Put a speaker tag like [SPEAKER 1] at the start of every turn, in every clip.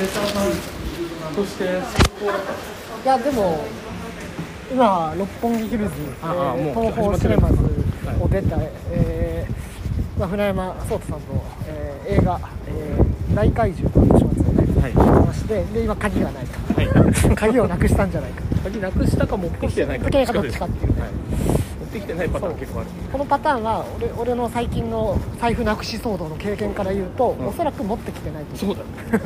[SPEAKER 1] ネタさん。として成功だった
[SPEAKER 2] いやでも今六本木ヒルズ、えー東宝シネマズを出た、えーまあ、船山壮太さんと、えー映画、えー大怪獣」という小説をね、
[SPEAKER 1] はい
[SPEAKER 2] ましてで今鍵がないと、
[SPEAKER 1] はい。
[SPEAKER 2] 鍵をなくしたんじゃないか
[SPEAKER 1] 鍵なくしたか持ってきてないか
[SPEAKER 2] 持ってきてないかどっちかっていうね。
[SPEAKER 1] はい。持ってきてないパターン結構ある
[SPEAKER 2] このパターンは俺俺の最近の財布なくし騒動の経験から言うと、
[SPEAKER 1] うん。
[SPEAKER 2] おそらく持ってきてないと
[SPEAKER 1] そうだね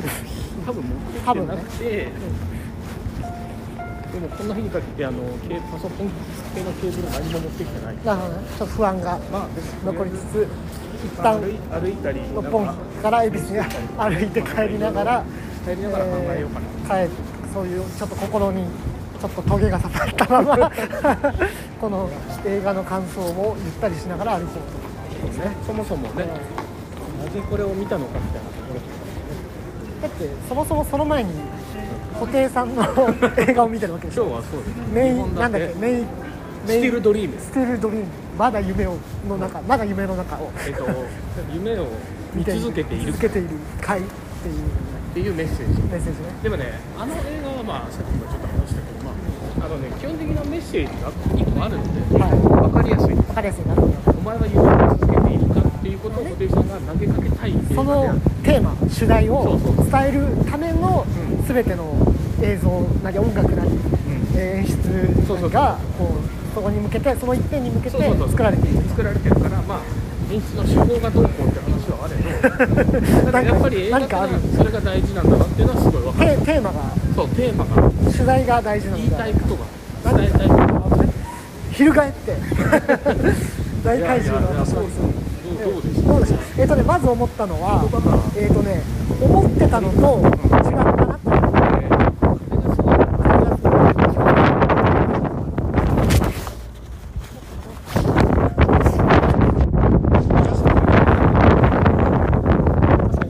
[SPEAKER 1] 多分持ってきてなくて、でもこんな日にかけてあのパソコン系のケーブル何も持ってきてない。
[SPEAKER 2] なるほどね。ちょっと不安が残りつつ一旦
[SPEAKER 1] まあ歩い歩いたり
[SPEAKER 2] 六本木から恵比寿に歩いて帰りながら
[SPEAKER 1] 帰りながら考えようかな、
[SPEAKER 2] えー帰そういうちょっと心にちょっとトゲが刺さったまま この映画の感想をゆったりしながら歩こうと。ですね。
[SPEAKER 1] そもそもね、なぜこれを見たのかみたいなところ
[SPEAKER 2] だってそもそもその前に布袋さんの 映画を見てるわけでしょ。
[SPEAKER 1] 今日はそうです。
[SPEAKER 2] メイ
[SPEAKER 1] 日本
[SPEAKER 2] なんだっけメイ
[SPEAKER 1] スティルドリーム
[SPEAKER 2] スティルドリーム。まだ夢をの中まだ夢の中を。
[SPEAKER 1] えっと夢を見続けている。
[SPEAKER 2] 続けている回っていう。
[SPEAKER 1] っていうメッセージ。
[SPEAKER 2] メッセージね
[SPEAKER 1] でもねあの映画はまあさっきもちょっと話したけどまああのね基本的なメッセージが1個あるので
[SPEAKER 2] はい。
[SPEAKER 1] 分かりやすい
[SPEAKER 2] 分かりやすいな。るほど
[SPEAKER 1] お前は夢を続けているいうことを布袋さんが投げかけたい
[SPEAKER 2] そのテーマ主題を伝えるための
[SPEAKER 1] うん。
[SPEAKER 2] 全ての映像なり音楽なり、演出がこうそこに向けてその一点に向けて作られている。
[SPEAKER 1] 作られてるからまあ演出の手法がどうこうって話はあれど ただやっぱり映画かそれが大事なんだなっていうのはすごい分かる。
[SPEAKER 2] テテーマが。
[SPEAKER 1] そうテーマが。
[SPEAKER 2] 主題が大事なの
[SPEAKER 1] 言い
[SPEAKER 2] で
[SPEAKER 1] たいことが伝えたいことが。
[SPEAKER 2] 翻って。大怪獣の話
[SPEAKER 1] そう
[SPEAKER 2] は
[SPEAKER 1] そうどうどうでした
[SPEAKER 2] どうでしたえっ、とねまず思ったのはえっ、とね思ってたのと違ったなって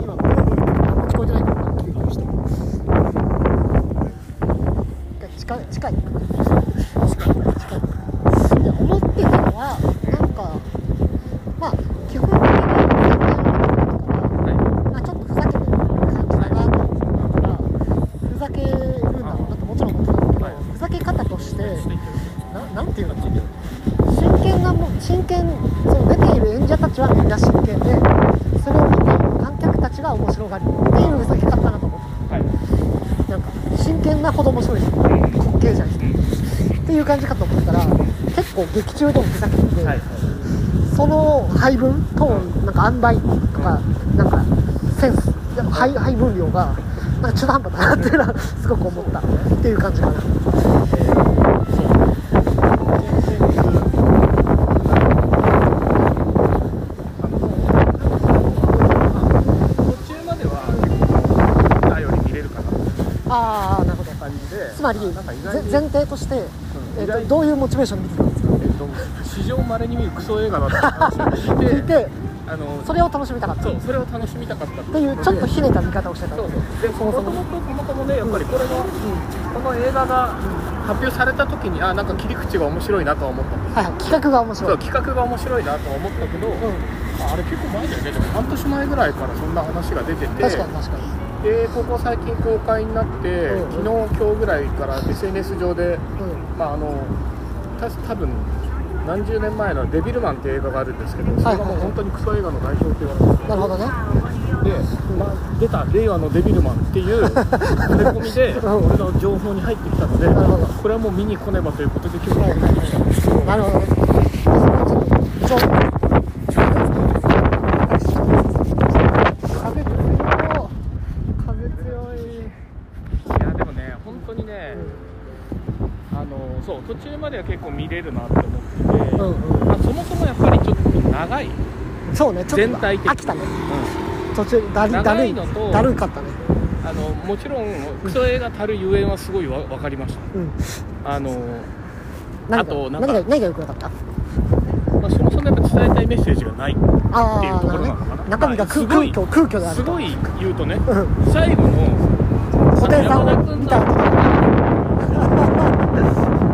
[SPEAKER 2] 今ブーブー言ってたあんま聞こえてないからキューキューして近い近い近いいや思ってたのはなんかまあ基本的にまあちょっとふざけてる感じだなと思ったからふざけるんだろうなってもちろん思ってたんだけど、
[SPEAKER 1] はい
[SPEAKER 2] ふざけ方としてななんていうのかな真剣なも真剣その出ている演者たちはみんな真剣でそれを見ている観客たちが面白がるっていうふざけ方だなと思って
[SPEAKER 1] はい
[SPEAKER 2] なんか真剣なほど面白いし滑稽じゃん。っていう感じかと思ったら結構劇中でもふざけてて、
[SPEAKER 1] はい
[SPEAKER 2] その配分トーンなんか塩梅とかなんかセンス配配分量がなんか中途半端だなっていうのはすごく思ったっていう感じかな
[SPEAKER 1] 途中までは結構頼り見れるかなって
[SPEAKER 2] ああなるほど
[SPEAKER 1] 感じで
[SPEAKER 2] つまり前提として、えーとどういうモチベーションで見てたんですか？
[SPEAKER 1] えっと史上まれに見るクソ映画だって話を聞いてあの
[SPEAKER 2] それを楽しみたかった。
[SPEAKER 1] そうそれを楽しみたかったっ
[SPEAKER 2] っていうちょっとひねた見方をしてた
[SPEAKER 1] そうそう。で
[SPEAKER 2] そも
[SPEAKER 1] ともともともねやっぱりこれが、この映画が発表された時にあなんか切り口が面白いなとは思ったんです
[SPEAKER 2] はいはい。企画が面白
[SPEAKER 1] そ
[SPEAKER 2] いう
[SPEAKER 1] 企画が面白いなとは思ったけど、
[SPEAKER 2] うん。
[SPEAKER 1] ああれ結構前だよね。でも半年前ぐらいからそんな話が出てて。
[SPEAKER 2] 確かに確かに
[SPEAKER 1] でここ最近公開になって、
[SPEAKER 2] うん
[SPEAKER 1] 昨日今日ぐらいから SNS 上で
[SPEAKER 2] うん。
[SPEAKER 1] まああのた多分何十年前の「デビルマン」っていう映画があるんですけどそれがもう本当にクソ映画の代表って言われてて
[SPEAKER 2] なるほどね。
[SPEAKER 1] で、まあ、出た令和のデビルマンっていう 触れ込みで
[SPEAKER 2] うん。
[SPEAKER 1] 俺の情報に入ってきたのでこれはもう見に来ねばということで今日
[SPEAKER 2] は。いはい
[SPEAKER 1] 見に来たんですけど。
[SPEAKER 2] なるほどねちょっと風強い風強い
[SPEAKER 1] いやでもね本当にね、あのそう途中までは結構見れるなって思ってて、
[SPEAKER 2] うんうん。
[SPEAKER 1] まあ、そもそもやっぱりちょっと長い、
[SPEAKER 2] そうねちょっと
[SPEAKER 1] 全体的に。
[SPEAKER 2] 飽きたね。途中だりだ
[SPEAKER 1] 長
[SPEAKER 2] るい
[SPEAKER 1] いのと
[SPEAKER 2] だるかったね。
[SPEAKER 1] あのもちろんクソ映画たるゆえんはすごいわ分かりました。
[SPEAKER 2] うん。
[SPEAKER 1] あの、
[SPEAKER 2] 何が
[SPEAKER 1] あとなんか
[SPEAKER 2] 何が何が良くなかった？
[SPEAKER 1] まあ、そもそもやっぱ伝えたいメッセージがない
[SPEAKER 2] あ
[SPEAKER 1] っていうところなのかな。
[SPEAKER 2] 中身が空
[SPEAKER 1] まあ
[SPEAKER 2] 空虚空虚である
[SPEAKER 1] すごい言うとね
[SPEAKER 2] うん。
[SPEAKER 1] 最後の
[SPEAKER 2] 布袋さんを見た
[SPEAKER 1] の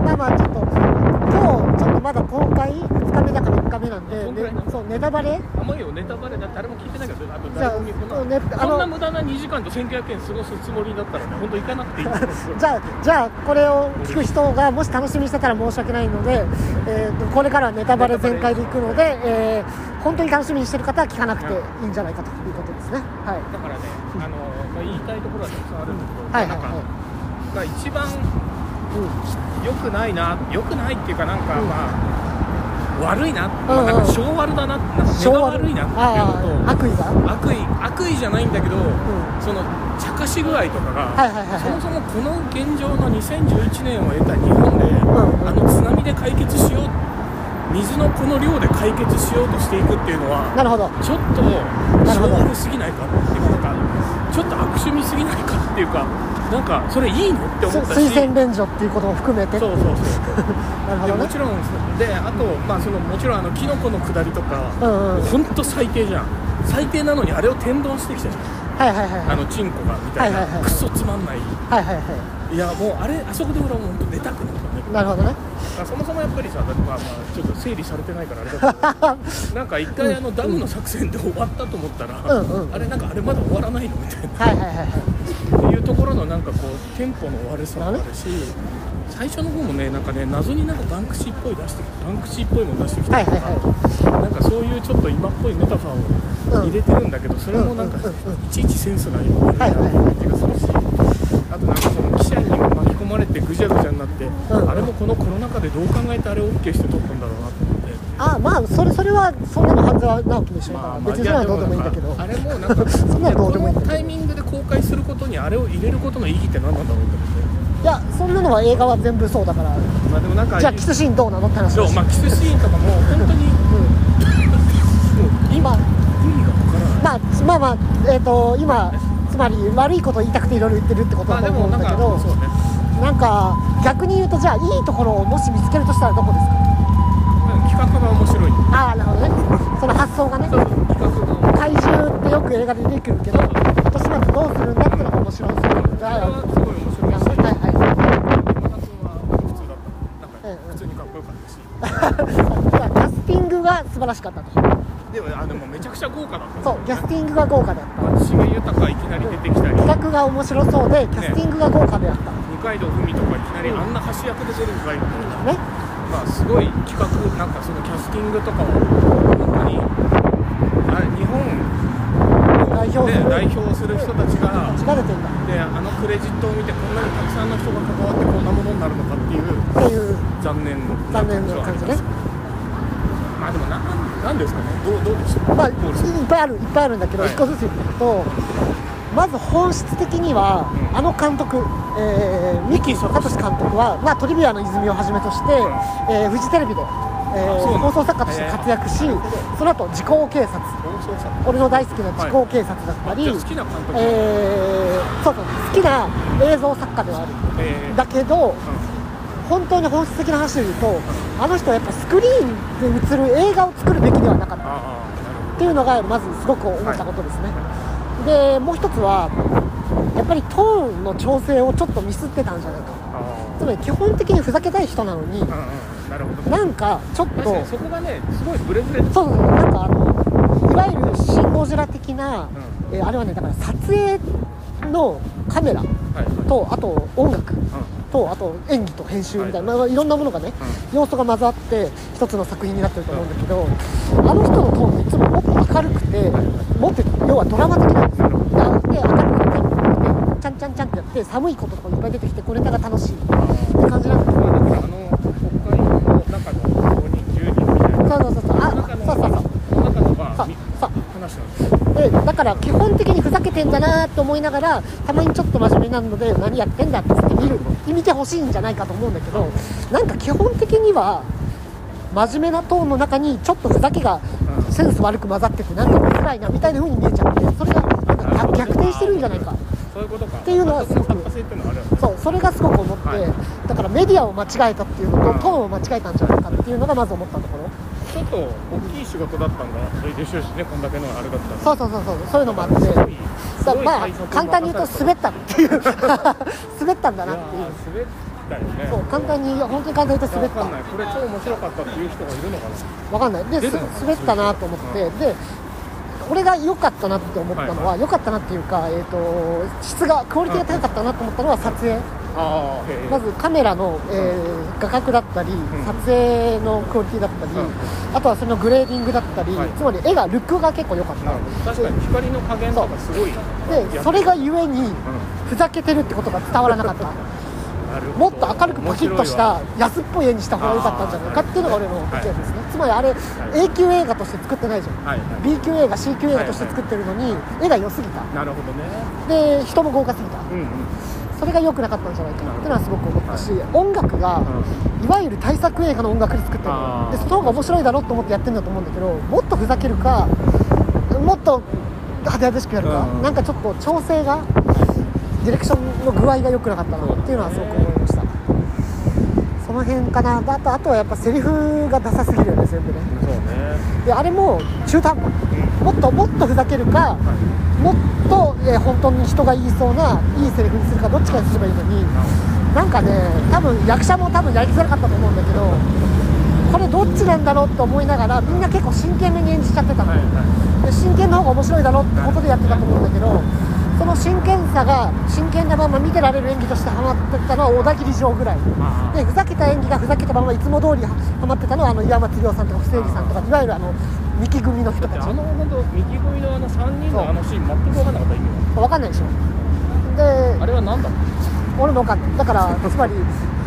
[SPEAKER 2] まあまあちょっと今日ちょっとまだ公開2日目だか3日目なんで
[SPEAKER 1] そんぐらいなの
[SPEAKER 2] ねそうネタバレ
[SPEAKER 1] あんまりよネタバレだ誰も聞いてないからあと
[SPEAKER 2] じゃああの
[SPEAKER 1] こんな無駄な2時間と1900円過ごすつもりだったらね本当行かなくていい
[SPEAKER 2] じゃあじゃあこれを聞く人がもし楽しみにしてたら申し訳ないので、えーとこれからはネタバレ全開でいくので、えー本当に楽しみにしてる方は聞かなくていいんじゃないかということですね。はい。
[SPEAKER 1] だからねあの、まあ、言いたいところはたくさんあるんだけど、
[SPEAKER 2] はいはい
[SPEAKER 1] なんか、
[SPEAKER 2] は
[SPEAKER 1] まあ、一番
[SPEAKER 2] い、うん。
[SPEAKER 1] 良くないな良くないっていうかなんか、
[SPEAKER 2] うん。
[SPEAKER 1] まあ悪いな,、
[SPEAKER 2] うん
[SPEAKER 1] まあ、なんか性悪だな。なんか目が悪いなっていう
[SPEAKER 2] あ
[SPEAKER 1] のと
[SPEAKER 2] あ悪意が？
[SPEAKER 1] 悪意悪意じゃないんだけど、
[SPEAKER 2] ん。
[SPEAKER 1] その茶化し具合とかが、そもそもこの現状の2011年を得た日本で、
[SPEAKER 2] ん
[SPEAKER 1] あの津波で解決しよう水のこの量で解決しようとしていくっていうのは
[SPEAKER 2] なるほど。
[SPEAKER 1] ちょっと性悪すぎないかっていうかちょっと悪趣味すぎないかっていうかなんかそれいいのって思ったし。
[SPEAKER 2] 推薦免除っていうことも含めて。
[SPEAKER 1] そうそうそう。
[SPEAKER 2] なるほどね。
[SPEAKER 1] でもちろんであと、まあ、そのもちろんあのキノコの下りとか、
[SPEAKER 2] うんうん
[SPEAKER 1] 本当最低じゃん。最低なのにあれを天丼してきたじゃん
[SPEAKER 2] はいはいはいはい。
[SPEAKER 1] あのチンコがみたいな、
[SPEAKER 2] はいはいはい
[SPEAKER 1] クソつまんない。
[SPEAKER 2] はいはいはい。
[SPEAKER 1] やもうあれあそこで俺はもう寝たくなっ
[SPEAKER 2] なるほどね。
[SPEAKER 1] あそもそもやっぱりさ、まあまあちょっと整理されてないからあれだけど なんか一回あのダムの作戦で終わったと思ったら、
[SPEAKER 2] うんうん。
[SPEAKER 1] あれなんかあれまだ終わらないのみたいな。
[SPEAKER 2] はいはいはいはい。
[SPEAKER 1] っていうところのなんかこうテンポの悪さもあるし最初の方もねなんかね謎になんかバンクシーっぽい出してバンクシーっぽいもの出してきた。りとか、
[SPEAKER 2] はい。
[SPEAKER 1] なんかそういうちょっと今っぽいメタファーを入れてるんだけど、それもなんか
[SPEAKER 2] うんうんうんうん。
[SPEAKER 1] いちいちセンスないような
[SPEAKER 2] はいはい
[SPEAKER 1] 感じがするし、あとなんかまれてぐちゃぐちゃになって、
[SPEAKER 2] ん。
[SPEAKER 1] あれもこのコロナ禍でどう考えてあれを OK して撮ったんだろうなと思って。
[SPEAKER 2] あまあそれそれはそんなの半沢直樹でしょ、
[SPEAKER 1] まあ
[SPEAKER 2] 別にそれはどうでもいいんだけど。
[SPEAKER 1] あれもなんか
[SPEAKER 2] そんなのどうでもいいんだけど。
[SPEAKER 1] このタイミングで公開することにあれを入れることの意義って何なんだろうって思って。
[SPEAKER 2] いやそんなのは映画は全部そうだから。
[SPEAKER 1] まあでもなんか
[SPEAKER 2] じゃあキスシーンどうなのって話
[SPEAKER 1] そうまあキスシーンとかも本当にもう今。意味がわからない
[SPEAKER 2] まあまあまあえっ、と今つまり悪いことを言いたくていろいろ言ってるってことだと思うんだけど、
[SPEAKER 1] そうね
[SPEAKER 2] なんか逆に言うとじゃあいいところをもし見つけるとしたらどこですか？
[SPEAKER 1] 企画が面白い。
[SPEAKER 2] ああなるほどね。その発想がね。怪獣ってよく映画で出てくるけど後始末どうするんだってのが面白そう
[SPEAKER 1] それはすごい面白いし
[SPEAKER 2] はいはい。
[SPEAKER 1] 普通にかっこよかったし
[SPEAKER 2] キャスティングが素晴らしかったと。
[SPEAKER 1] でもあでもめちゃくちゃ豪華だった
[SPEAKER 2] そうキャスティングが豪華だった。
[SPEAKER 1] 重豊いきなり出てきたり。
[SPEAKER 2] 企画が面白そうでキャスティングが豪華であった、
[SPEAKER 1] 二階堂ふみとかいきなりあんな橋役で出るかい
[SPEAKER 2] ね。
[SPEAKER 1] まあすごい企画なんかそのキャスティングとかを本当にあ日本
[SPEAKER 2] 代表
[SPEAKER 1] で代表する人たちがであのクレジットを見てこんなにたくさんの人が関わってこんなものになるのかっていう
[SPEAKER 2] っていう。
[SPEAKER 1] 残念
[SPEAKER 2] 残念な感じね
[SPEAKER 1] まあでもななんですかね。どうどうでしょう
[SPEAKER 2] まあいっぱいあるいっぱいあるんだけど
[SPEAKER 1] はい。
[SPEAKER 2] 一個ずつ言っていくとまず本質的には、
[SPEAKER 1] うん。
[SPEAKER 2] あの監督、えー、三木聡監督は、まあ、トリビアの泉をはじめとして、えーフジテレビで、えー放送作家として活躍し、その後時効警察。俺の大好きな時効警察だったり、
[SPEAKER 1] 好きな監督。
[SPEAKER 2] えーそうそう好きな映像作家ではある。
[SPEAKER 1] えー。
[SPEAKER 2] だけど
[SPEAKER 1] う
[SPEAKER 2] 本当に本質的な話で言うとあの人はやっぱスクリーンで映る映画を作るべきではなかった。っていうのがまずすごく思ったことですね、でもう一つはやっぱりトーンの調整をちょっとミスってたんじゃないか。つまり基本的にふざけたい人なのに
[SPEAKER 1] あうんうん。なるほど。
[SPEAKER 2] なんかちょっと
[SPEAKER 1] そこがねすごいブレブレ
[SPEAKER 2] そうなんかあのいわゆるシン・ゴジラ的な、
[SPEAKER 1] う
[SPEAKER 2] えーあれはねだから撮影のカメラ
[SPEAKER 1] はいはい。
[SPEAKER 2] とあと音楽
[SPEAKER 1] う
[SPEAKER 2] とあと演技と編集みたいな、
[SPEAKER 1] はい
[SPEAKER 2] まあ、いろんなものがね
[SPEAKER 1] ん。
[SPEAKER 2] 要素が混ざって一つの作品になってると思うんだけどあの人のトーンっていつももっと明るくてもっと要はドラマ的なんですよ。で明るくてちゃんちゃんちゃんってやって寒いこととかいっぱい出てきてこれが楽しい。って感じなん。だけど
[SPEAKER 1] まあだからあの国会の中の5人10人みたいな
[SPEAKER 2] そうそうそうそうあそうそうそう
[SPEAKER 1] 中のが
[SPEAKER 2] そう
[SPEAKER 1] ですよ
[SPEAKER 2] でだから基本的にふざけてんだなと思いながらたまにちょっと真面目なので何やってんだって言って見る見てほしいんじゃないかと思うんだけどなんか基本的には真面目なトーンの中にちょっとふざけが
[SPEAKER 1] うん。
[SPEAKER 2] センス悪く混ざっててなんか見づらいなみたいな風に見えちゃってそれが逆逆転してるんじゃないか。
[SPEAKER 1] そういうことか
[SPEAKER 2] っていうのはすごくそうそれがすごく思って、
[SPEAKER 1] はい。
[SPEAKER 2] だからメディアを間違えたっていうのと
[SPEAKER 1] うん。
[SPEAKER 2] トーンを間違えたんじゃないかっていうのがまず思ったところ。
[SPEAKER 1] ちょっと大きい仕事だったんだ。でしょうしねこんだけのあれだったら。
[SPEAKER 2] そうそうそうそうそういうのもあって。だまあ簡単に言うと滑ったっていう。滑ったんだなっていう。
[SPEAKER 1] ね。
[SPEAKER 2] そう簡単に本当に簡単に言って滑った。
[SPEAKER 1] わかんない。これ超面白かったっていう人がいるのかな。
[SPEAKER 2] わかんない。で滑ったなと思って、で俺が良かったなって思ったのは、
[SPEAKER 1] はい
[SPEAKER 2] 良かったなっていうか、えー、と質がクオリティが高かったなと思ったのは撮影、まずカメラの、えー画角だったり、撮影のクオリティだったり、
[SPEAKER 1] うん。
[SPEAKER 2] あとはそのグレーディングだったり、
[SPEAKER 1] はい。
[SPEAKER 2] つまり絵がルックが結構良かった。
[SPEAKER 1] 確かに光の加減とかすごい
[SPEAKER 2] でそれがゆえに
[SPEAKER 1] うん。
[SPEAKER 2] ふざけてるってことが伝わらなかったもっと明るくパキッとした安っぽい絵にした方が良かったんじゃないかっていうのが俺の意見ですね、つまりあれ A 級映画として作ってないじゃん。
[SPEAKER 1] はい。はい
[SPEAKER 2] B 級映画 C 級映画として作ってるのに絵が良すぎた。
[SPEAKER 1] なるほどね。
[SPEAKER 2] で人も豪華すぎた。
[SPEAKER 1] うんうん。
[SPEAKER 2] それが良くなかったんじゃないかなっていうのはすごく思ったし、音楽が
[SPEAKER 1] う
[SPEAKER 2] いわゆる大作映画の音楽で作ってる。でその方が面白いだろうと思ってやってるんだと思うんだけどもっとふざけるかもっと派手派手しくやるか、
[SPEAKER 1] うん
[SPEAKER 2] なんかちょっと調整がディレクションの具合が良くなかったなっていうのはすごく思いました。その辺かな。あとあとはやっぱセリフがダサすぎるよね全部ね。
[SPEAKER 1] そうね。
[SPEAKER 2] であれも中途半端。もっともっとふざけるかもっと、えー本当に人が言いそうないいセリフにするかどっちかにすればいいのになんかね多分役者も多分やりづらかったと思うんだけどこれどっちなんだろうと思いながらみんな結構真剣めに演じちゃってたの、で真剣の方が面白いだろうってことでやってたと思うんだけどその真剣さが真剣なまま見てられる演技としてハマってたのは小田切城ぐらい。
[SPEAKER 1] あ。
[SPEAKER 2] でふざけた演技がふざけたままいつも通りハマってたのはあの岩松亮さんとか不正義さんとかいわゆるあの三木組の人たち。
[SPEAKER 1] いあの本当右組のあの3人のあのシーン全く分かんなかった意味が
[SPEAKER 2] 分かんないでしょ。で
[SPEAKER 1] あれは何だ
[SPEAKER 2] 俺も分かんない。だからつまり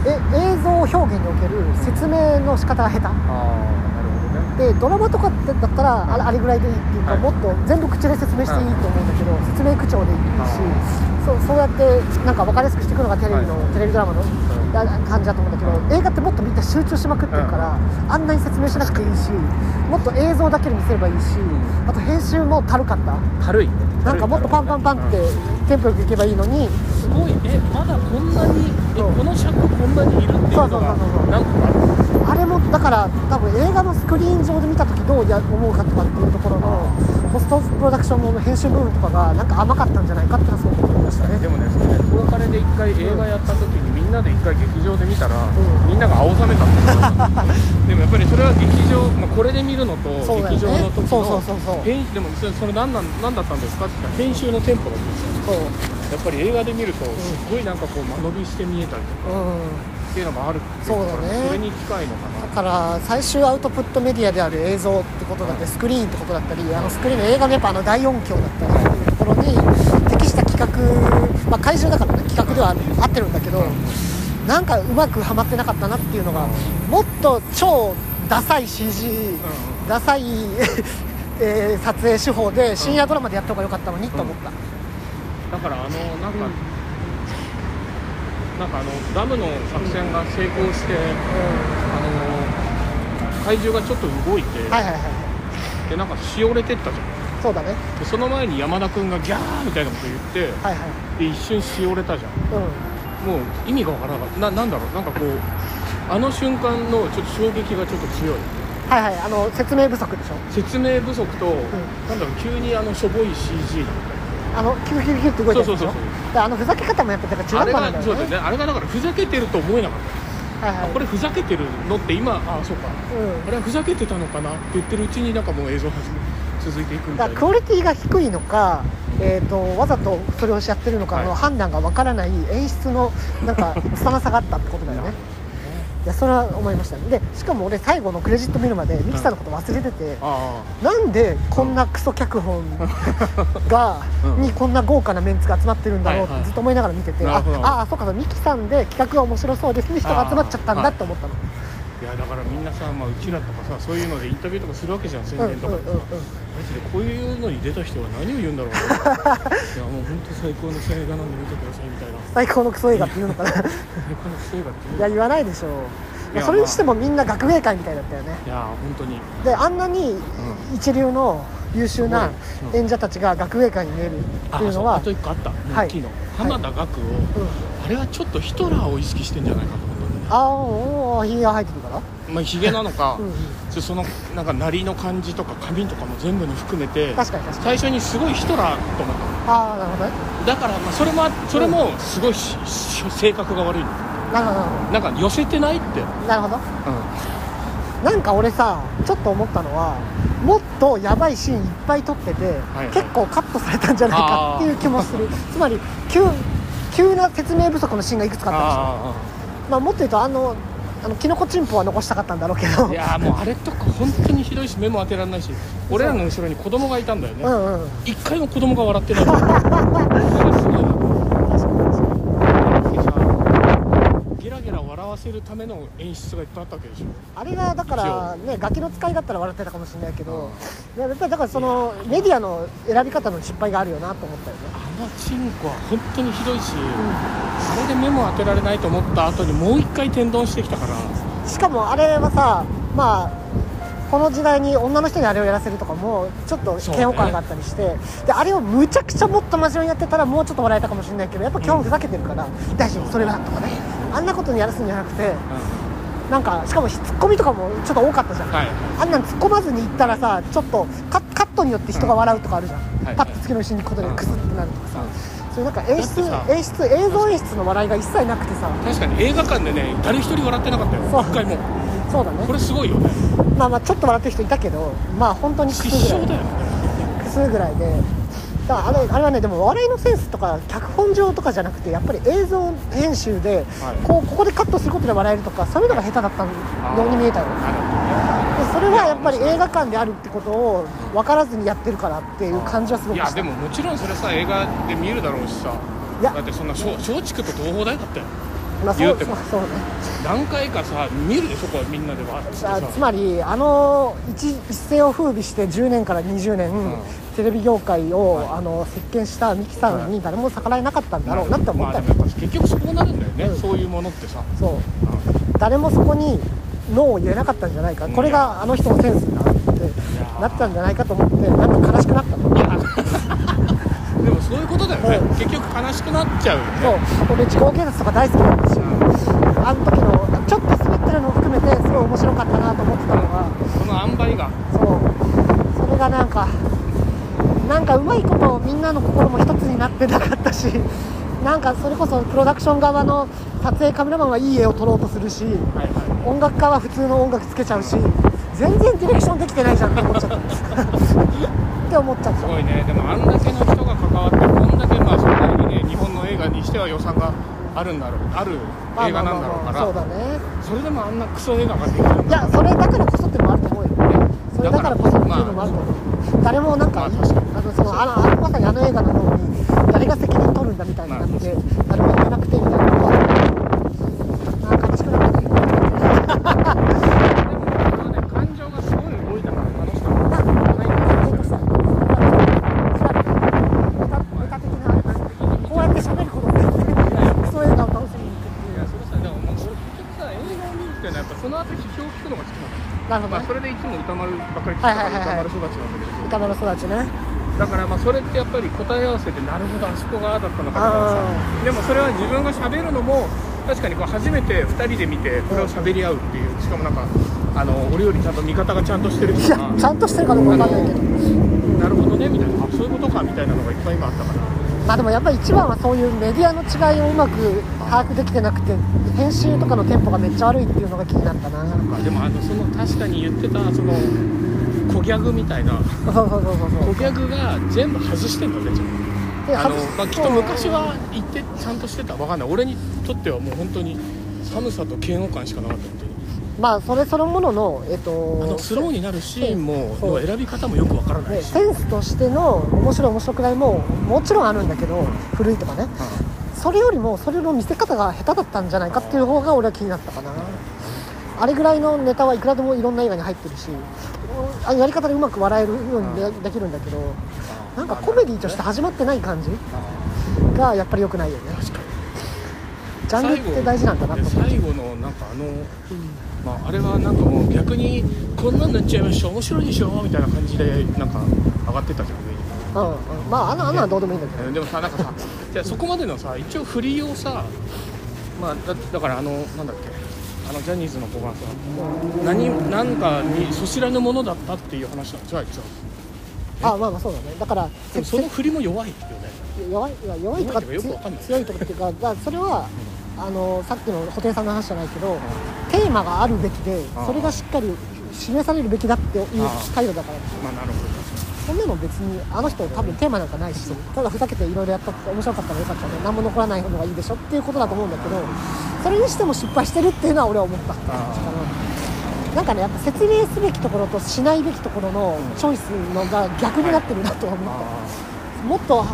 [SPEAKER 2] え映像表現における説明の仕方が下手でドラマとかってだったらあれぐらいでいいっていうか、
[SPEAKER 1] はい。
[SPEAKER 2] もっと全部口で説明していいと思うんだけど、説明口調でいいし
[SPEAKER 1] あ
[SPEAKER 2] そうそうやってなんか分かりやすくしていくのがテレビの、
[SPEAKER 1] はい。
[SPEAKER 2] テレビドラマのあ感じだと思うんだけど映画ってもっとみんな集中しまくってるから、あんなに説明しなくていいしもっと映像だけで見せればいいしあと編集も軽かった。
[SPEAKER 1] 軽い。ね
[SPEAKER 2] なんかもっとパンパンパンってテンポよくいけばいいのに。
[SPEAKER 1] すごい。えまだこんなにえこの尺こんなにいるっていうのが何個かある？
[SPEAKER 2] あれもだから多分映画のスクリーン上で見た時どうや思うかとかっていうところのポストプロダクションの編集部分とかがなんか甘かったんじゃないかってのはすごく思いましたね。
[SPEAKER 1] でもねそれね東カレで一回映画やった時にみんなで一回劇場で見たら、
[SPEAKER 2] ん。
[SPEAKER 1] みんなが青ざめたんですよ。でもやっぱりそれは劇場、まあ、これで見るのと劇場の時
[SPEAKER 2] そうそう
[SPEAKER 1] の
[SPEAKER 2] そうそう。
[SPEAKER 1] 編でもそれそれ何なん何だったんですかって言ったら編集のテンポだったんですよ。
[SPEAKER 2] そう。
[SPEAKER 1] やっぱり映画で見るとすごいなんかこう間延びして見えたりとか。
[SPEAKER 2] うん
[SPEAKER 1] っていうのがある
[SPEAKER 2] そうだね。
[SPEAKER 1] それに近いのかな。
[SPEAKER 2] だから最終アウトプットメディアである映像ってことだってスクリーンってことだったりあのスクリーンの映画のやっぱあの大音響だったりっていうところに適した企画、まあ、怪獣だからね企画では合ってるんだけどなんかうまくはまってなかったなっていうのがもっと超ダサい CG ダサい、えー撮影手法で深夜ドラマでやった方が良かったのにと思った、
[SPEAKER 1] だからあのなんか、なんかあのダムの作戦が成功してあの怪獣がちょっと動いて、
[SPEAKER 2] はいはいはい。
[SPEAKER 1] でなんかしおれてったじゃん。
[SPEAKER 2] そうだね。
[SPEAKER 1] でその前に山田君がギャーみたいなこと言って
[SPEAKER 2] はいはい。
[SPEAKER 1] で一瞬しおれたじゃん。
[SPEAKER 2] うん。
[SPEAKER 1] もう意味がわからなかった。ななんだろうなんかこうあの瞬間のちょっと衝撃がちょっと強い。
[SPEAKER 2] はいはい。あの説明不足でしょ。
[SPEAKER 1] 説明不足と、なんだろう急にあのしょぼい CG だったり
[SPEAKER 2] あのキューキューキューって動いてるでしょ。
[SPEAKER 1] そうそうそう
[SPEAKER 2] であのふざけ方もやっぱだから中
[SPEAKER 1] あれ
[SPEAKER 2] 途半端な
[SPEAKER 1] そうだよね。あれがだからふざけてると思えなかった。
[SPEAKER 2] はいはい。
[SPEAKER 1] これふざけてるのって今あそうか。
[SPEAKER 2] うん。
[SPEAKER 1] あれはふざけてたのかなって言ってるうちになんかもう映像始め 続いていくみた
[SPEAKER 2] だからクオリティが低いのか、えー、とわざとそれをやってるのかの
[SPEAKER 1] はい。
[SPEAKER 2] 判断がわからない演出のなんか 拙さがあったってことだよねいやそれは思いました。ねでしかも俺最後のクレジット見るまでミキさんのこと忘れてて、
[SPEAKER 1] あ
[SPEAKER 2] なんでこんなクソ脚本が、
[SPEAKER 1] うん。
[SPEAKER 2] にこんな豪華なメンツが集まってるんだろうってずっと思いながら見てて、ああそうかミキさんで企画が面白そうですね人が集まっちゃったんだって思ったの、
[SPEAKER 1] あいやだからみんなさ、まあ、うちらとかさそういうのでインタビューとかするわけじゃん宣
[SPEAKER 2] うんうんうん
[SPEAKER 1] 伝とかでさ、マジでこういうのに出た人は何を言うんだろうな いやもう本当最高の映画なんで見てくださいみたいな。
[SPEAKER 2] 最高のクソ映画っていうのかな。い
[SPEAKER 1] 最高の映画っていう
[SPEAKER 2] や言わないでしょう。いやそれにしてもみんな学芸会みたいだったよね。
[SPEAKER 1] いや本当に。
[SPEAKER 2] であんなに一流の優秀な
[SPEAKER 1] うん。
[SPEAKER 2] 演者たちが学芸会に見えるっていうのは
[SPEAKER 1] うあと一個あった。
[SPEAKER 2] はい。
[SPEAKER 1] 大きいの、浜田岳を、
[SPEAKER 2] うん。
[SPEAKER 1] あれはちょっとヒトラーを意識してんじゃないかと
[SPEAKER 2] ああおおひげが生えてるから？
[SPEAKER 1] まあ、ヒゲなのか、
[SPEAKER 2] うんうん。
[SPEAKER 1] そそのなんかなりの感じとか髪とかも全部に含めて
[SPEAKER 2] 確かに確かに。
[SPEAKER 1] 最初にすごいヒトラーと思ったの。
[SPEAKER 2] ああなるほどね。
[SPEAKER 1] だからまあそれもそれもすごいしし性格が悪いの。
[SPEAKER 2] なるほどな
[SPEAKER 1] んか寄せてないって、
[SPEAKER 2] なるほど。なんか俺さちょっと思ったのはもっとやばいシーンいっぱい撮ってて、
[SPEAKER 1] はい
[SPEAKER 2] 結構カットされたんじゃないかっていう気もする。つまり急急な説明不足のシーンがいくつかあったでしょ
[SPEAKER 1] あ
[SPEAKER 2] まあ、もっと言うとあのあのキノコチンポは残したかったんだろうけど。
[SPEAKER 1] あいやーもうあれとか本当にひどいし目も当てられないし俺らの後ろに子供がいたんだよね、
[SPEAKER 2] うんうん。
[SPEAKER 1] 一回も子供が笑ってない。すごいな
[SPEAKER 2] 確かに確かに
[SPEAKER 1] ゲラゲラ笑わせるための演出がいっぱいあったわけでしょ。
[SPEAKER 2] あれがだからねガキの使いだったら笑ってたかもしれないけど、いややっぱりだからそのメディアの選び方の失敗があるよなと思ったよね、
[SPEAKER 1] あのチンコは本当にひどいし、あれで目も当てられないと思った後にもう一回天丼してきたから。
[SPEAKER 2] しかもあれはさまあこの時代に女の人にあれをやらせるとかもちょっと嫌悪感があったりして、であれをむちゃくちゃもっと真面目にやってたらもうちょっと笑えたかもしれないけどやっぱ基本ふざけてるから、大丈夫それはとかねあんなことにやらすんじゃなくてなんかしかもツッコミとかもちょっと多かったじゃん、
[SPEAKER 1] はい。
[SPEAKER 2] あんなん突っ込まずにいったらさちょっとカカットによって人が笑うとかあるじゃん、
[SPEAKER 1] はい。
[SPEAKER 2] パッと次のシーンに行くことでクスってなるとかさ、
[SPEAKER 1] う
[SPEAKER 2] そういうなんか演出演出映像演出の笑いが一切なくてさ。
[SPEAKER 1] 確かに映画館でね誰一人笑ってなかったよ。一回も。
[SPEAKER 2] そうだね。
[SPEAKER 1] これすごいよね。
[SPEAKER 2] まあまあちょっと笑ってる人いたけどまあ本当にクスぐらい。
[SPEAKER 1] 失笑だよね。
[SPEAKER 2] クスぐらいでだあれあれはねでも笑いのセンスとか脚本上とかじゃなくてやっぱり映像編集で、
[SPEAKER 1] はい。
[SPEAKER 2] こうここでカットすることで笑えるとかそういうのが下手だったように見えたよ。
[SPEAKER 1] なるほ
[SPEAKER 2] でそれはやっぱり映画館であるってことを分からずにやってるからっていう感じはすごく
[SPEAKER 1] いやでももちろんそれさ映画で見るだろうしさ。
[SPEAKER 2] いや。
[SPEAKER 1] だってそんな松松竹と東宝大だったよ
[SPEAKER 2] まあ、そうそうそうね。
[SPEAKER 1] 何回かさ見るでしょこれみんなでわーってさ。
[SPEAKER 2] あつまりあの一一世を風靡して10年から20年、
[SPEAKER 1] ん。
[SPEAKER 2] テレビ業界を、
[SPEAKER 1] はい。
[SPEAKER 2] あの席巻したミキさんに誰も逆らえなかったんだろうなって思った。よ、
[SPEAKER 1] まあ結局そこなるんだよね、
[SPEAKER 2] うん。
[SPEAKER 1] そういうものってさ、
[SPEAKER 2] そう。
[SPEAKER 1] う
[SPEAKER 2] 誰もそこにノーを言えなかったんじゃないか、
[SPEAKER 1] うん。
[SPEAKER 2] これがあの人のセンスだって
[SPEAKER 1] ー
[SPEAKER 2] なったんじゃないかと思ってなんか悲しくなったの
[SPEAKER 1] んいやでもそういうことだよね、
[SPEAKER 2] うん
[SPEAKER 1] 結局悲しくなっちゃうよね。
[SPEAKER 2] そう。俺地高警察とか大好きなんですよ。あの時のちょっと滑ってるのを含めてすごい面白かったなと思ってたのが。
[SPEAKER 1] その塩梅が。
[SPEAKER 2] そう。それがなんかなんかうまいことみんなの心も一つになってなかったしなんかそれこそプロダクション側の撮影カメラマンはいい絵を撮ろうとするし
[SPEAKER 1] はいは
[SPEAKER 2] 音楽家は普通の音楽つけちゃうし全然ディレクションできてないじゃんって思っちゃったって思っちゃっ
[SPEAKER 1] いすごいね。でもあんだけの人が関わってこんだけまあそれなりにね日本の映画にしては予算があるんだろう。ある
[SPEAKER 2] た
[SPEAKER 1] 映画なんだろうから、
[SPEAKER 2] そうだね。
[SPEAKER 1] それでもあんなクソ映画ができる
[SPEAKER 2] いやそれだからこそってのもあると思うよそれだからこそっていうのもあると思う、誰もなんか、
[SPEAKER 1] まあ
[SPEAKER 2] のそのあのあのまさにあの映画のように誰が責任取るんだみたいになって、誰も言えなくてみたいなのがあー悲しくなったね
[SPEAKER 1] でも本当ね感情がすごい動いたから楽しかった
[SPEAKER 2] まあはいとしたネタネタ的なこうやって喋ることでクソ映画を楽しみに
[SPEAKER 1] いやそれさでももう俺結局さ映画を見るっていうのはやっぱその後批評を聞くのが好きなのまあ
[SPEAKER 2] 行くなるほどね
[SPEAKER 1] それでいつも
[SPEAKER 2] はいはいはいはい。
[SPEAKER 1] 歌丸育ちなんだけど
[SPEAKER 2] 歌丸育ちね。
[SPEAKER 1] だからまあそれってやっぱり答え合わせでなるほどあそこがああだったのかとかさ。でもそれは自分が喋るのも確かにこう初めて2人で見てこれを喋り合うっていうしかもなんかあの俺よりちゃんと見方がちゃんとしてるとか。
[SPEAKER 2] ちゃんとしてるかどうかわかんないけど。
[SPEAKER 1] なるほどねみたいな。あそういうことかみたいなのがいっぱい今あったから。
[SPEAKER 2] まあでもやっぱり一番はそういうメディアの違いをうまく把握できてなくて編集とかのテンポがめっちゃ悪いっていうのが気になったな。
[SPEAKER 1] でもあのその確かに言ってたその小ギャグみたいな。
[SPEAKER 2] そうそうそうそうそう。
[SPEAKER 1] 小ギャグが全部外してんだねちゃんと
[SPEAKER 2] で
[SPEAKER 1] あのまあ、きっと昔は言ってちゃんとしてた。わかんない。俺にとってはもう本当に寒さと嫌悪感しかなかった本当に。
[SPEAKER 2] まあそれそのもののえっと
[SPEAKER 1] あのスローになるシーンも
[SPEAKER 2] そ
[SPEAKER 1] 選び方もよくわからないし、
[SPEAKER 2] でセンスとしての面白い面白くないももちろんあるんだけど古いとかね。それよりもそれの見せ方が下手だったんじゃないかっていう方が俺は気になったかなあれぐらいのネタはいくらでもいろんな映画に入ってるしあのやり方でうまく笑えるようにでできるんだけどなんかコメディとして始まってない感じがやっぱり良くないよね。
[SPEAKER 1] 確かに。
[SPEAKER 2] ジャンルって大事なんだなと
[SPEAKER 1] 最後のなんかあの、まあ、あれはなんかもう逆にこんなんなっちゃいました。面白いでしょみたいな感じでなんか上がってたじゃん上に。
[SPEAKER 2] うんうん。まああんなあんなはどうでもいいんだけど。
[SPEAKER 1] えーでもさなんかさじゃあそこまでのさ一応振りをさまあだだからあのなんだっけあのジャニーズの子がさ何なんかにそちらぬものだったっていう話なんじゃあいつは
[SPEAKER 2] あ。まあまあそうだね。だから
[SPEAKER 1] でもその振りも弱いよね。
[SPEAKER 2] 弱いいや弱いとか
[SPEAKER 1] 弱いとかよくわかんない
[SPEAKER 2] 強いとかっていうかだからそれはあのさっきの布袋さんの話じゃないけどテーマがあるべきでそれがしっかり示されるべきだっていう態度だから。
[SPEAKER 1] まあなるほど
[SPEAKER 2] そんなの別にあの人多分テーマなんかないしただふざけていろいろやった面白かったらよかったね何も残らない方がいいでしょっていうことだと思うんだけどそれにしても失敗してるっていうのは俺は思った。って感じかななんかねやっぱ説明すべきところとしないべきところのチョイスのが逆になってるなとは思った、
[SPEAKER 1] あ
[SPEAKER 2] もっとは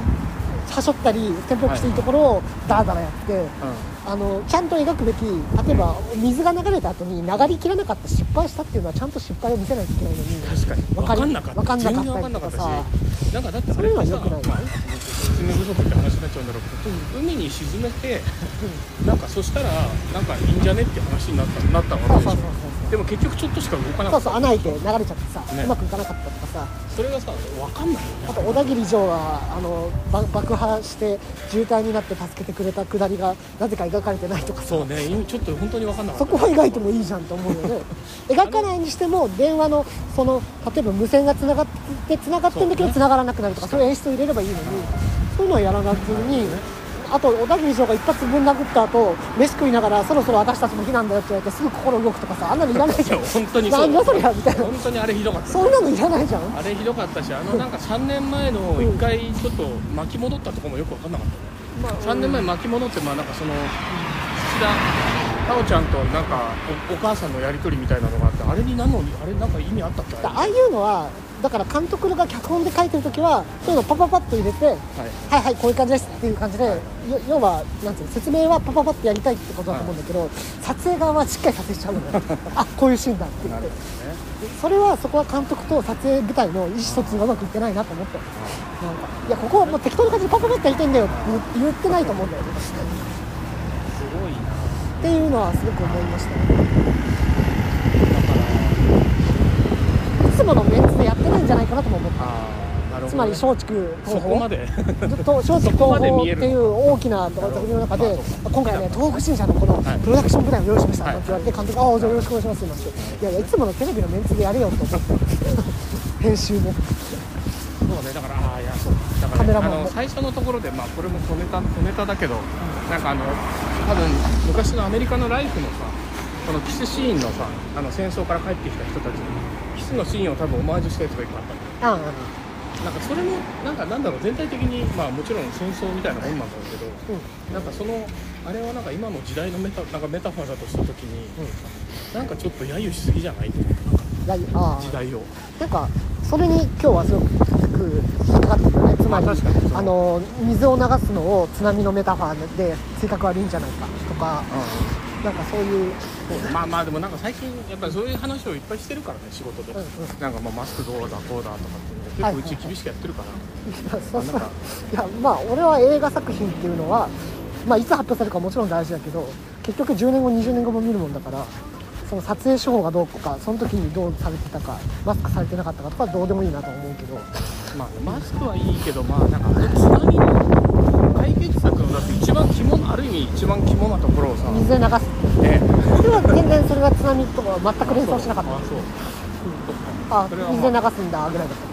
[SPEAKER 2] はしょったりテンポよくしていいところをダラダラやって、
[SPEAKER 1] あ
[SPEAKER 2] あのちゃんと描くべき例えば水が流れた後に流りきらなかった失敗したっていうのはちゃんと失敗を見せないといけないのに
[SPEAKER 1] 確かに。
[SPEAKER 2] わかり
[SPEAKER 1] 分かんなかった。
[SPEAKER 2] わかんなかった。り
[SPEAKER 1] 全然分かんなんかだってあれってさ
[SPEAKER 2] 良くない。よ
[SPEAKER 1] 説明不足って話になっちゃうんだろうけど、海に沈めてなんかそしたらなんかいいんじゃねって話になったなったわけでしょ
[SPEAKER 2] そうそうそう
[SPEAKER 1] でも結局ちょっとしか動かな
[SPEAKER 2] そう
[SPEAKER 1] かった。
[SPEAKER 2] そう穴開いて流れちゃってさ、
[SPEAKER 1] ね。
[SPEAKER 2] うまくいかなかったとかさ。
[SPEAKER 1] それがさ分かんないよね。
[SPEAKER 2] あと小田切城があのば爆破して渋滞になって助けてくれたくだりがなぜか描かれてないとかさ。
[SPEAKER 1] そうねちょっと本当に分かんなかった。
[SPEAKER 2] そこは描いてもいいじゃんと思うよね。描かないにしても電話のその例えば無線がつながってつながってんだけど
[SPEAKER 1] そうね。
[SPEAKER 2] つながらなくなるとかそういう演出を入れればいいのにそういうのはやらなずにあと小田切城が一発ぶん殴った後飯食いながらそろそろ私たちも避難だよって言われてすぐ心動くとかさあんなのいらないじゃん。
[SPEAKER 1] 本当に
[SPEAKER 2] なんだそりゃみたいな。
[SPEAKER 1] 本当にあれひどかった。
[SPEAKER 2] そんなのいらないじゃん。
[SPEAKER 1] あれひどかったしあのなんか3年前の1回ちょっと巻き戻ったとこもよく分かんなかったね。
[SPEAKER 2] まあ
[SPEAKER 1] 3年前巻き戻ってまあなんかその土田太鳳ちゃんとなんかおお母さんのやり取りみたいなのがあってあれに何のあれなんか意味あったっけ？あ
[SPEAKER 2] あいうのはだから監督が脚本で書いてる時はそういうのパパパッと入れて
[SPEAKER 1] はい。
[SPEAKER 2] はいはいこういう感じですっていう感じでよ要はなんていうの説明はパパパッとやりたいってことだと思うんだけど、撮影側はしっかり撮影しちゃうのよ あこういうシーンだって言って。
[SPEAKER 1] ね。
[SPEAKER 2] それはそこは監督と撮影部隊の意思疎通がうまくいってないなと思ったなんかいやここはもう適当な感じでパパパッとやりたいんだよって言言ってないと思うんだよね。
[SPEAKER 1] すごいな。
[SPEAKER 2] っていうのはすごく思いました。ねいつものメンってないんじゃないかなとも思った。
[SPEAKER 1] ああなるほど、ね、
[SPEAKER 2] つまり松竹
[SPEAKER 1] そ
[SPEAKER 2] 東宝。
[SPEAKER 1] こまで。
[SPEAKER 2] と松竹東宝っていう大きな作品の中で今回はね東北新社のこの
[SPEAKER 1] はい。
[SPEAKER 2] プロダクション部隊を用意しました。
[SPEAKER 1] はい。
[SPEAKER 2] なんて言われて監督が「ああじゃあよろしくお願いします」なんていやいやいつものテレビのメンツでやれよと思って。編集も。
[SPEAKER 1] そうね。だからああいやそうだから、ね、
[SPEAKER 2] カメラマンも。
[SPEAKER 1] あの最初のところでまあこれも小ネタ小ネタだけど、なんかあの多分昔のアメリカのライフのさこのキスシーンのさあの戦争から帰ってきた人たちスのシーンを多分オマー。ジュしたやつが一個あったの
[SPEAKER 2] ああ
[SPEAKER 1] なんかそれもなんかなんだろう全体的にまあもちろん戦争みたいなもんなんだろうけど
[SPEAKER 2] うん。
[SPEAKER 1] なんかそのあれはなんか今の時代のメタなんかメタファーだとした時に、なんかちょっと揶揄しすぎじゃないって
[SPEAKER 2] いやああ
[SPEAKER 1] 時代を。
[SPEAKER 2] なんかそれに今日はすごく引っかかってるよね。つまり、
[SPEAKER 1] まあ
[SPEAKER 2] の水を流すのを津波のメタファーで性格悪いんじゃないかとかなんかそういう
[SPEAKER 1] まあまあでもなんか最近やっぱりそういう話をいっぱいしてるからね仕事で、
[SPEAKER 2] うんうん。
[SPEAKER 1] なんかまあマスクどうだこうだとかって
[SPEAKER 2] はい
[SPEAKER 1] 結構うち厳しくやってるから、
[SPEAKER 2] そうそう。
[SPEAKER 1] なんか。
[SPEAKER 2] いやまあ俺は映画作品っていうのは、まあ、いつ発表されるかもちろん大事だけど結局10年後20年後も見るもんだからその撮影手法がどうかその時にどうされてたかマスクされてなかったかとかはどうでもいいなと思うけど。
[SPEAKER 1] まあマスクはいいけどまあなんかあの津波の解決策のだって一番肝のある意味一番肝なところをさ
[SPEAKER 2] 水で流す。
[SPEAKER 1] ね。
[SPEAKER 2] それは全然それが津波とは全く連想しなかった。
[SPEAKER 1] あ
[SPEAKER 2] あ。水で流すんだぐらいだった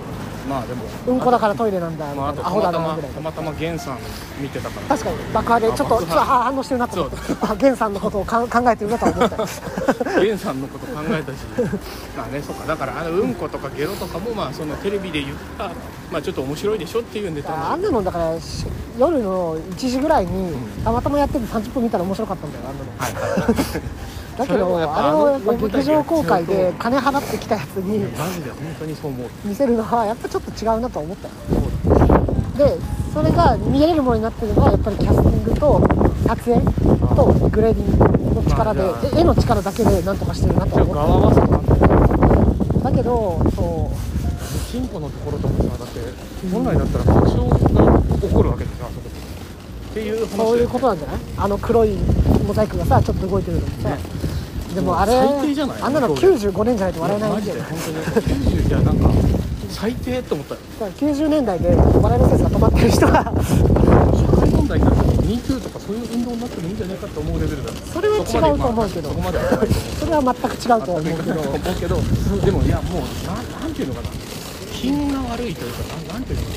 [SPEAKER 1] まあでも
[SPEAKER 2] うんこだからトイレなんだ。みたいなアホだ
[SPEAKER 1] とたまたま
[SPEAKER 2] なぐらい。だ
[SPEAKER 1] たまたま源さん見てたから。
[SPEAKER 2] 確かに爆破でちょっとちょ反応してるなと思ってさんのことをか考えてるなとは思った。
[SPEAKER 1] 源さんのこと考えたし。まあねそっか。だからあのうんことかゲロとかもまあそのテレビで言ったまあちょっと面白いでしょっていうネタ
[SPEAKER 2] ああんなのだからし夜の1時ぐらいにたまたまやってて30分見たら面白かったんだよあんなの。
[SPEAKER 1] はい
[SPEAKER 2] だけどあれをやっぱ劇場公開で金払ってきたやつに
[SPEAKER 1] マジで本当にそう思う。
[SPEAKER 2] 見せるのはやっぱちょっと違うなとは思ったよ。でそれが見れるものになってるのはやっぱりキャスティングと撮影とグレーディングの力で絵絵の力だけでなんとかしてるなと思っ
[SPEAKER 1] 側はそうなんだ
[SPEAKER 2] けどそう。
[SPEAKER 1] 進歩のところともさだって本来だったら爆笑が起こるわけでさあそこっていう話
[SPEAKER 2] そういうことなんじゃない？あの黒いモザイクがさちょっと動いてるのもさ、
[SPEAKER 1] ね
[SPEAKER 2] でもあれ
[SPEAKER 1] 最低じゃない？
[SPEAKER 2] あんなの
[SPEAKER 1] 表
[SPEAKER 2] 95年じゃないと笑えないん
[SPEAKER 1] で。本当に。90じゃなんか最低って思った。よ
[SPEAKER 2] だから90年代で笑いのセンスが止まってる人が
[SPEAKER 1] 社会問題になった時 MeToo とかそういう運動になってもいいんじゃないかと思うレベルだ
[SPEAKER 2] それは違うと思うけど。
[SPEAKER 1] そ
[SPEAKER 2] れは全く違うとは思うけど。
[SPEAKER 1] 思うけどでもいやもうなんなんていうのかな。品が悪いというかなんなんていうのか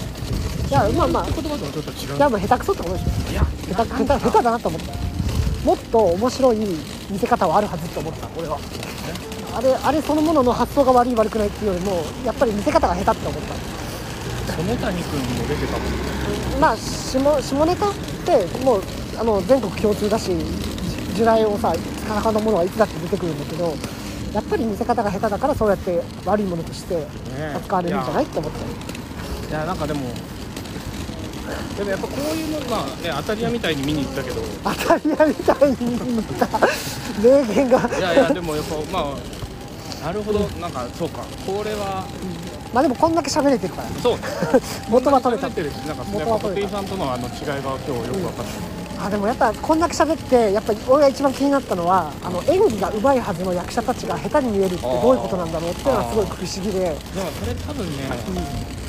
[SPEAKER 2] いやまあまあ
[SPEAKER 1] な言葉とはちょっと違う。
[SPEAKER 2] じゃあもう下手くそってことでしょ。
[SPEAKER 1] いや
[SPEAKER 2] 下手下手下手だなと思った。もっと面白い見せ方はあるはずと思った俺は。あれあれそのものの発想が悪い悪くないっていうよりもやっぱり見せ方が下手って思った。
[SPEAKER 1] 染谷君も出てたもん
[SPEAKER 2] まあ下下ネタってもうあの全国共通だし時代をさ戦のものはいつだって出てくるんだけどやっぱり見せ方が下手だからそうやって悪いものとして扱われるんじゃないって思った。
[SPEAKER 1] いやなんかでもでもやっぱこういうのまあね当たり屋みたいに見に行ったけど。
[SPEAKER 2] 当たり屋みたいに言った名言が。
[SPEAKER 1] いやいやでもやっぱまあなるほどなんかそうか。これは。
[SPEAKER 2] まあでもこんだけ喋れてるから。
[SPEAKER 1] そう。
[SPEAKER 2] 元は取れた。
[SPEAKER 1] てるしなんかやっぱ布袋さんとのあの違いが今日よく分かった、
[SPEAKER 2] あでもやっぱこんだけ喋ってやっぱり俺が一番気になったのはあの演技がうまいはずの役者たちが下手に見えるってどういうことなんだろうっていうのはすごい不思議で、
[SPEAKER 1] だからそれ多分ね、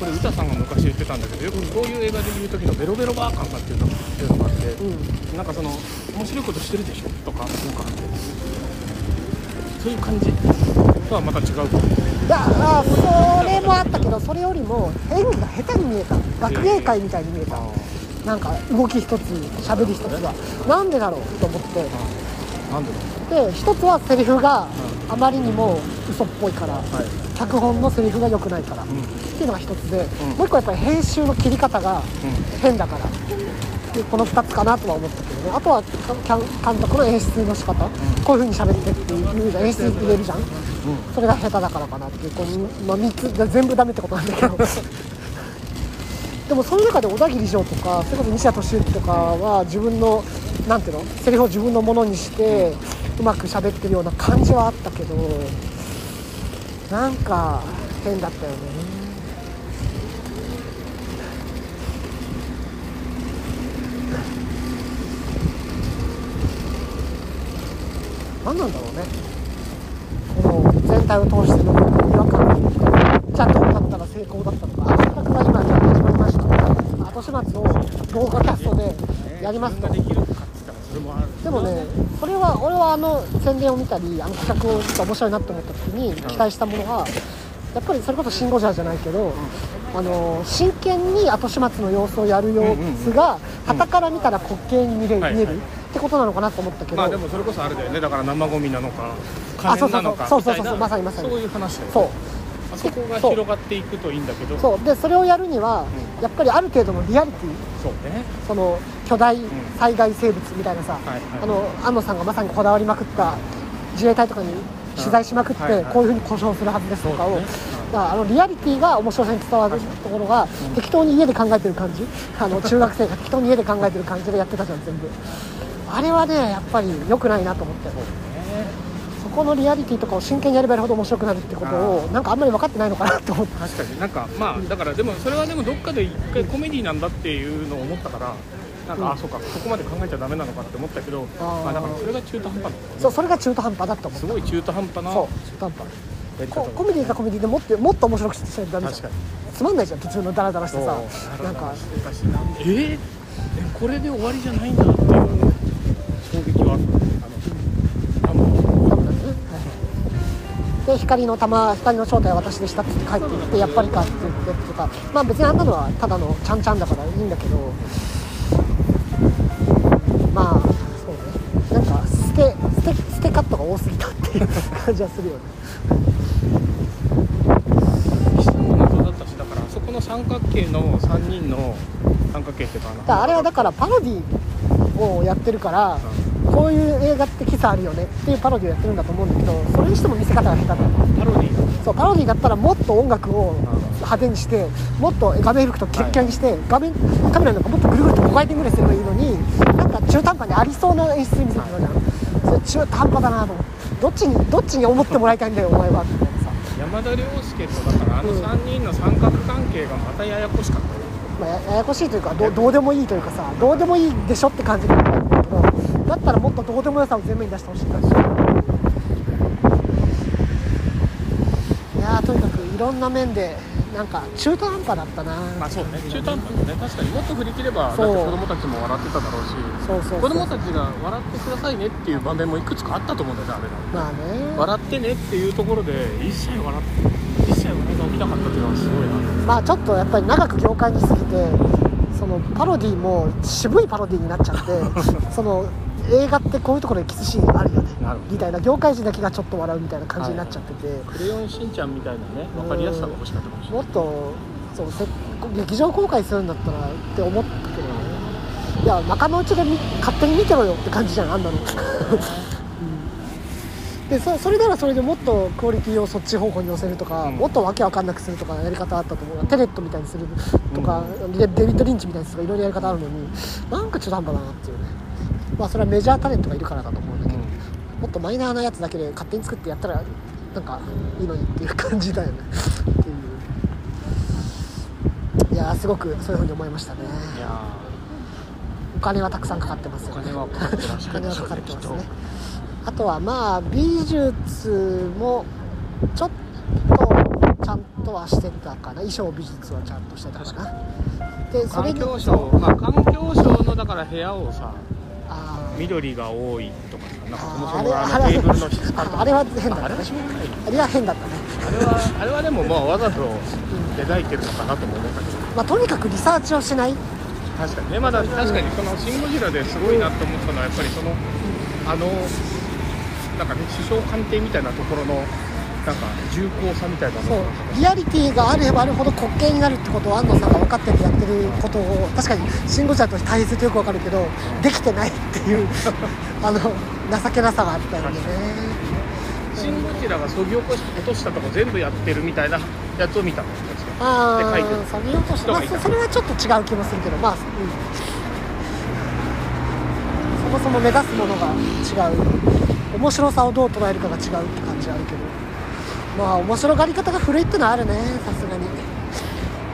[SPEAKER 1] これ歌さんが昔言ってたんだけどよくこういう映画で言う時のベロベロバー感がっていうのっていうのがあって、
[SPEAKER 2] うん。
[SPEAKER 1] なんかその面白いことしてるでしょとかなんかそういう感じとはまた違うと思う
[SPEAKER 2] いやあそれもあったけどそれよりも演技が下手に見えた。学芸会みたいに見えたなんか動き一つ喋り一つがなんでだろうと思って。
[SPEAKER 1] なんで
[SPEAKER 2] で一つはセリフがあまりにも嘘っぽいから脚本のセリフが良くないから、
[SPEAKER 1] ん。
[SPEAKER 2] っていうのが一つで、
[SPEAKER 1] うん。
[SPEAKER 2] もう一個やっぱり編集の切り方が
[SPEAKER 1] う
[SPEAKER 2] 変だからでこの2つかなとは思ったけどね。あとは監督の演出の仕方、こういう風に喋ってっていう演出入れるじゃん、それが下手だからかなっていうこう、まあ、3つ全部ダメってことなんだけどでもその中で小田切城とかそれこそ西田敏行とかは自分のなんていうのセリフを自分のものにしてうまく喋ってるような感じはあったけどなんか変だったよね。何なんだろうね。この全体を通しての違和感というかじゃあどうだったら成功だったのかあ企画が今じゃあ始まりました後始末を動画キャストでやりますと。
[SPEAKER 1] でも
[SPEAKER 2] ねそれは俺はあの宣伝を見たりあの企画をちょっと面白いなと思った時に期待したものはやっぱりそれこそ「シン・ゴジラ」じゃないけど、あの真剣に後始末の様子をやる様子が傍から見たら滑稽に見れる、
[SPEAKER 1] はい
[SPEAKER 2] 見えるってことなのかなと思ったけど、
[SPEAKER 1] まあでもそれこそあれだよね。だから生ゴミなのか
[SPEAKER 2] あ
[SPEAKER 1] 可燃なのか
[SPEAKER 2] そうそうそう。そうまさにまさに。
[SPEAKER 1] そういう話だよね。
[SPEAKER 2] そう。
[SPEAKER 1] あそこが広がっていくといいんだけど。
[SPEAKER 2] そう。でそれをやるには、やっぱりある程度のリアリティ
[SPEAKER 1] そうね。
[SPEAKER 2] その巨大災害生物みたいなさ、
[SPEAKER 1] はいはい。
[SPEAKER 2] あの安野さんがまさにこだわりまくった自衛隊とかに取材しまくって、
[SPEAKER 1] はいはい
[SPEAKER 2] こういうふうに故障するはずですとかを、
[SPEAKER 1] そうだね。
[SPEAKER 2] だからあのリアリティが面白さに伝わるところが、適当に家で考えてる感じ。あの中学生が適当に家で考えてる感じでやってたじゃん全部。あれはねやっぱり良くないなと思って。そこのリアリティとかを真剣にやればやるほど面白くなるってことをなんかあんまり分かってないのかなって思って
[SPEAKER 1] 確かに。なんかまあだからでもそれはでもどっかで一回コメディなんだっていうのを思ったからなんか、
[SPEAKER 2] うん。
[SPEAKER 1] あそうかここまで考えちゃダメなのかって思ったけど
[SPEAKER 2] あー。
[SPEAKER 1] まあだからそれが中途半端だ
[SPEAKER 2] そうそれが中途半端だと思っ
[SPEAKER 1] すごい中途半端な
[SPEAKER 2] たそう中途半端。
[SPEAKER 1] やり方
[SPEAKER 2] こコメディかコメディでもっともっと面白くしてダメじゃん。
[SPEAKER 1] 確かに。
[SPEAKER 2] つまんないじゃん途中のダラダラしてさ。なんか
[SPEAKER 1] えー？えこれで終わりじゃないんだっていう衝撃はあった
[SPEAKER 2] で光の玉光の正体は私でしたって帰ってきてやっぱりかって言ってとかまあ別にあんなのはただのちゃんちゃんだからいいんだけど。まあそうね。なんか捨て捨て捨てカットが多すぎたっていう感じはするよね。
[SPEAKER 1] 人も謎だったしだからあそこの三角形の3人の三角形っていうか
[SPEAKER 2] あれはだからパロディをやってるからこういう映画ってキスあるよねっていうパロディをやってるんだと思うんだけどそれにしても見せ方が下手だ
[SPEAKER 1] パロディー
[SPEAKER 2] そうパロディだったらもっと音楽を派手にしてもっと画面吹くとキャッキャにして、画面カメラなんかもっとぐるぐると5回転ぐらいすればいいのになんか中途半端にありそうな演出見せてたじゃん。それ中途半端だなと思って。どっちにどっちに思ってもらいたいんだよお前は。みたいなさ、
[SPEAKER 1] 山田涼介とだからあの3人の三角関係がまたややこしかった。よ
[SPEAKER 2] まあ、やややこしいというかどどうでもいいというかさどうでもいいでしょって感じなんだけどだったらもっとどうでもよさを前面に出してほしい感じいやーとにかくいろんな面でなんか中途半端だったな。
[SPEAKER 1] まあそうね。中途半端だね。確かにもっと振り切ればだって子供たちも笑ってただろうし
[SPEAKER 2] そうそう
[SPEAKER 1] 子供たちが笑ってくださいねっていう場面もいくつかあったと思うんだよねあれら。
[SPEAKER 2] まあね。
[SPEAKER 1] 笑ってねっていうところで一切笑って一切笑いが起きなかったっていうのはすごいな。
[SPEAKER 2] まあちょっとやっぱり長く業界に過ぎてそのパロディも渋いパロディになっちゃって その映画ってこういうところでキスシーンあるよね。
[SPEAKER 1] なるほど。
[SPEAKER 2] みたいな業界人だけがちょっと笑うみたいな感じになっちゃって。て、
[SPEAKER 1] クレヨンしんちゃんみたいなね分かりやすさが欲しかったかもしれない。
[SPEAKER 2] もっとそうせ劇場公開するんだったらって思ったけどね。いや仲間内で見勝手に見てろよって感じじゃんあんなの、うん。でそそれならそれでもっとクオリティをそっち方向に寄せるとか、
[SPEAKER 1] うん。
[SPEAKER 2] もっとわけわかんなくするとかやり方あったと思う。テレットみたいにするとか、デデビッド・リンチみたいにするとかいろいろやり方あるのになんか中途半端だなっていうねまあそれはメジャータレントがいるからだと思うんだけど、もっとマイナーなやつだけで勝手に作ってやったらなんかいいのにっていう感じだよね。っていう。いやーすごくそういうふうに思いましたね。
[SPEAKER 1] いや
[SPEAKER 2] お金はたくさんかかってますよね。お金はかか
[SPEAKER 1] っ
[SPEAKER 2] てますね。あとはまあ美術もちょっとちゃんとはしてたかな。衣装美術はちゃんとしてたかな。でそれに
[SPEAKER 1] 環境省まあ環境省のだから部屋をさ緑が多いとかさなんかそもそもあのテーブルの質感とか。
[SPEAKER 2] あれは変だった
[SPEAKER 1] あれはしょうがない
[SPEAKER 2] あれは変だったね。
[SPEAKER 1] あれはあれはでもまあわざと描いてるのかなとも思ったけど。
[SPEAKER 2] まあとにかくリサーチをしない。
[SPEAKER 1] 確かにね。まだ確かにその「シン・ゴジラ」ですごいなと思ったのはやっぱりそのあのなんかね首相官邸みたいなところのなんか重厚さみたいなの
[SPEAKER 2] そう。
[SPEAKER 1] が
[SPEAKER 2] リアリティがあればあるほど滑稽になるってことを安野さんが分かっててやってることを確かに「シン・ゴジラ」として大切ってよく分かるけどできてないっていう あの情けなさがあったよね。
[SPEAKER 1] シン・ゴジラがそぎ落とし落としたとこ全部やってるみたいなやつを見たの。
[SPEAKER 2] ああそぎ落としまあそそれはちょっと違う気もするけどまあ、うん、そもそも目指すものが違う。面白さをどう捉えるかが違うって感じはあるけどまあ面白がり方が古いってのはあるねさすがに。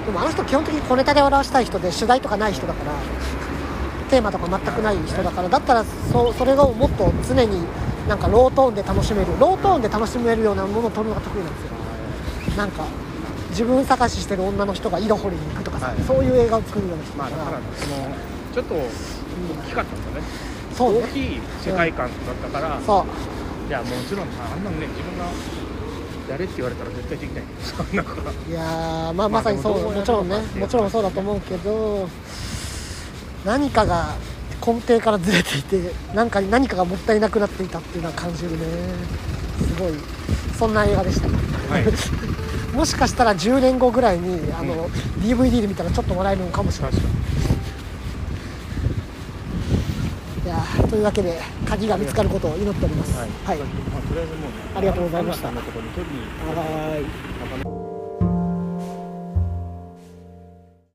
[SPEAKER 2] でもあの人基本的に小ネタで笑わしたい人で主題とかない人だからテーマとか全くない人だからだったらそそれをもっと常になんかロートーンで楽しめるロートーンで楽しめるようなものを撮るのが得意なんですよ。なんか自分探ししてる女の人が井戸掘りに行くとかさ、
[SPEAKER 1] はい。
[SPEAKER 2] そういう映画を作るような人
[SPEAKER 1] まあだからそのちょっと大きかったんだね。
[SPEAKER 2] そうね。
[SPEAKER 1] 大きい世界観だったから、
[SPEAKER 2] そう。
[SPEAKER 1] いやもちろんさあんなのね自分がやれって言われたら絶対できない。そんなから
[SPEAKER 2] いやーまあまさにそう、
[SPEAKER 1] まあでも
[SPEAKER 2] ちろんねもちろんそうだと思うけど何かが根底からずれていて何か何かがもったいなくなっていたっていうのは感じるね。すごい。そんな映画でした。
[SPEAKER 1] はい。
[SPEAKER 2] もしかしたら10年後ぐらいにあの、DVD で見たらちょっと笑えるのかもしれない
[SPEAKER 1] 確かに
[SPEAKER 2] いやーというわけで鍵が見つかることを祈っております。
[SPEAKER 1] はい、
[SPEAKER 2] はい。
[SPEAKER 1] まあ、とりあえずもうね
[SPEAKER 2] ありがとうございました。はーい